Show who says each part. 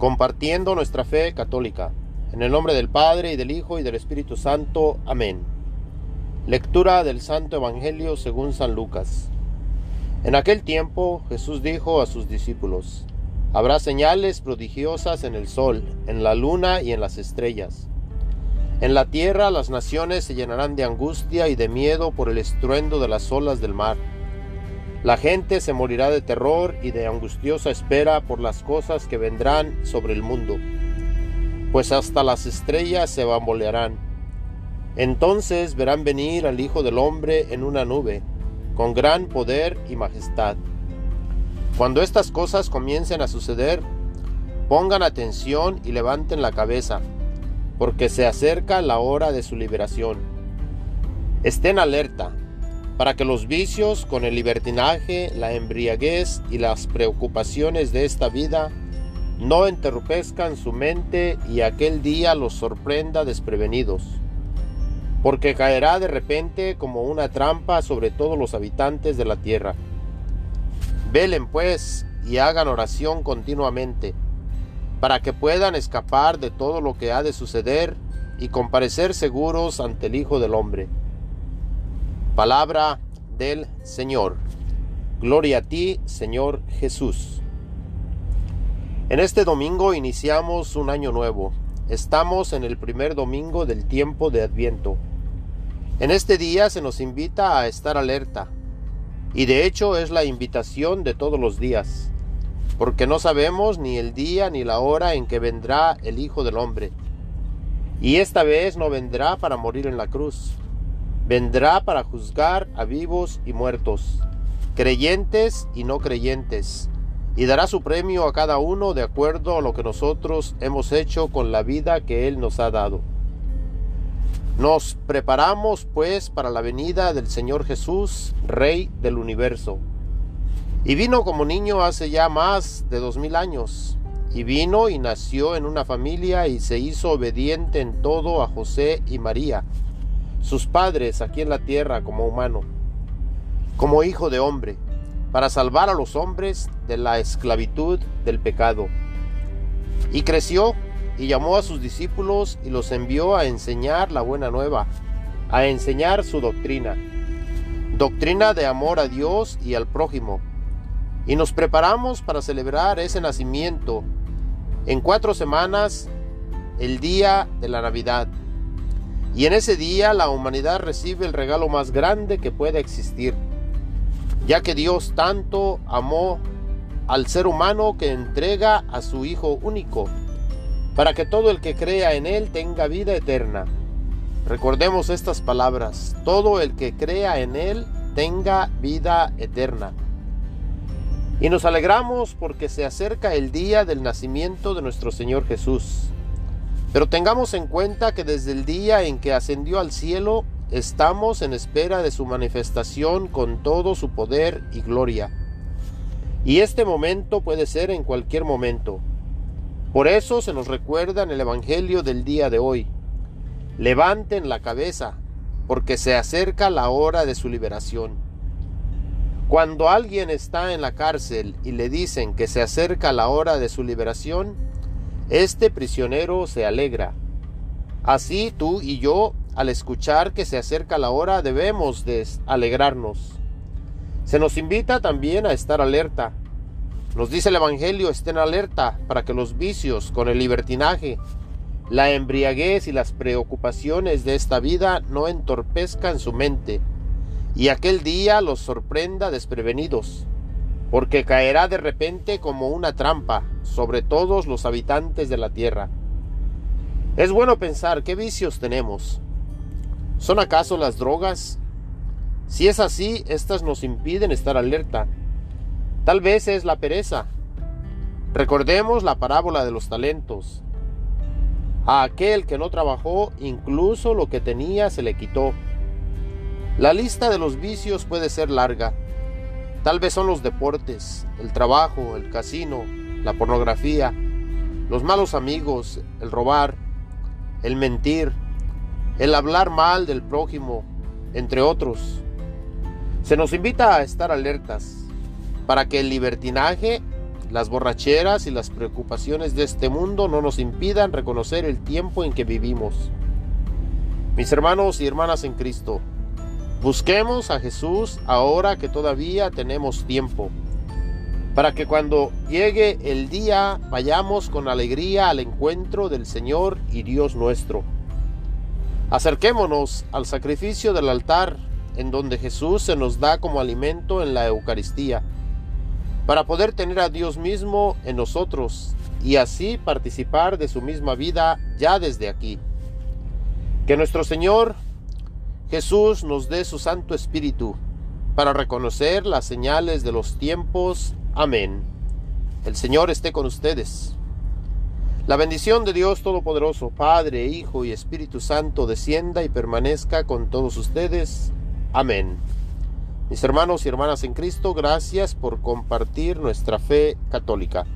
Speaker 1: compartiendo nuestra fe católica. En el nombre del Padre y del Hijo y del Espíritu Santo. Amén. Lectura del Santo Evangelio según San Lucas. En aquel tiempo Jesús dijo a sus discípulos, Habrá señales prodigiosas en el sol, en la luna y en las estrellas. En la tierra las naciones se llenarán de angustia y de miedo por el estruendo de las olas del mar la gente se morirá de terror y de angustiosa espera por las cosas que vendrán sobre el mundo, pues hasta las estrellas se bambolearán. Entonces verán venir al Hijo del Hombre en una nube, con gran poder y majestad. Cuando estas cosas comiencen a suceder, pongan atención y levanten la cabeza, porque se acerca la hora de su liberación. Estén alerta para que los vicios con el libertinaje, la embriaguez y las preocupaciones de esta vida no enterrupezcan su mente y aquel día los sorprenda desprevenidos, porque caerá de repente como una trampa sobre todos los habitantes de la tierra. Velen pues y hagan oración continuamente, para que puedan escapar de todo lo que ha de suceder y comparecer seguros ante el Hijo del Hombre. Palabra del Señor. Gloria a ti, Señor Jesús. En este domingo iniciamos un año nuevo. Estamos en el primer domingo del tiempo de Adviento. En este día se nos invita a estar alerta. Y de hecho es la invitación de todos los días, porque no sabemos ni el día ni la hora en que vendrá el Hijo del Hombre. Y esta vez no vendrá para morir en la cruz, Vendrá para juzgar a vivos y muertos, creyentes y no creyentes, y dará su premio a cada uno de acuerdo a lo que nosotros hemos hecho con la vida que Él nos ha dado. Nos preparamos pues para la venida del Señor Jesús, Rey del universo. Y vino como niño hace ya más de dos mil años, y vino y nació en una familia y se hizo obediente en todo a José y María sus padres aquí en la tierra como humano, como hijo de hombre, para salvar a los hombres de la esclavitud del pecado. Y creció y llamó a sus discípulos y los envió a enseñar la buena nueva, a enseñar su doctrina, doctrina de amor a Dios y al prójimo. Y nos preparamos para celebrar ese nacimiento en cuatro semanas, el día de la Navidad. Y en ese día la humanidad recibe el regalo más grande que pueda existir, ya que Dios tanto amó al ser humano que entrega a su Hijo único, para que todo el que crea en Él tenga vida eterna. Recordemos estas palabras, todo el que crea en Él tenga vida eterna. Y nos alegramos porque se acerca el día del nacimiento de nuestro Señor Jesús. Pero tengamos en cuenta que desde el día en que ascendió al cielo, estamos en espera de su manifestación con todo su poder y gloria. Y este momento puede ser en cualquier momento. Por eso se nos recuerda en el Evangelio del día de hoy. Levanten la cabeza, porque se acerca la hora de su liberación. Cuando alguien está en la cárcel y le dicen que se acerca la hora de su liberación, este prisionero se alegra. Así tú y yo, al escuchar que se acerca la hora, debemos de alegrarnos. Se nos invita también a estar alerta. Nos dice el Evangelio, estén alerta para que los vicios con el libertinaje, la embriaguez y las preocupaciones de esta vida no entorpezcan su mente y aquel día los sorprenda desprevenidos porque caerá de repente como una trampa sobre todos los habitantes de la tierra. Es bueno pensar qué vicios tenemos. ¿Son acaso las drogas? Si es así, éstas nos impiden estar alerta. Tal vez es la pereza. Recordemos la parábola de los talentos. A aquel que no trabajó, incluso lo que tenía se le quitó. La lista de los vicios puede ser larga. Tal vez son los deportes, el trabajo, el casino, la pornografía, los malos amigos, el robar, el mentir, el hablar mal del prójimo, entre otros. Se nos invita a estar alertas para que el libertinaje las borracheras y las preocupaciones de este mundo no nos impidan reconocer el tiempo en que vivimos. Mis hermanos y hermanas en Cristo, busquemos a Jesús ahora que todavía tenemos tiempo, para que cuando llegue el día vayamos con alegría al encuentro del Señor y Dios nuestro. Acerquémonos al sacrificio del altar, en donde Jesús se nos da como alimento en la Eucaristía, para poder tener a Dios mismo en nosotros y así participar de su misma vida ya desde aquí. Que nuestro Señor Jesús nos dé su Santo Espíritu para reconocer las señales de los tiempos. Amén. El Señor esté con ustedes. La bendición de Dios Todopoderoso, Padre, Hijo y Espíritu Santo, descienda y permanezca con todos ustedes. Amén. Mis hermanos y hermanas en Cristo, gracias por compartir nuestra fe católica.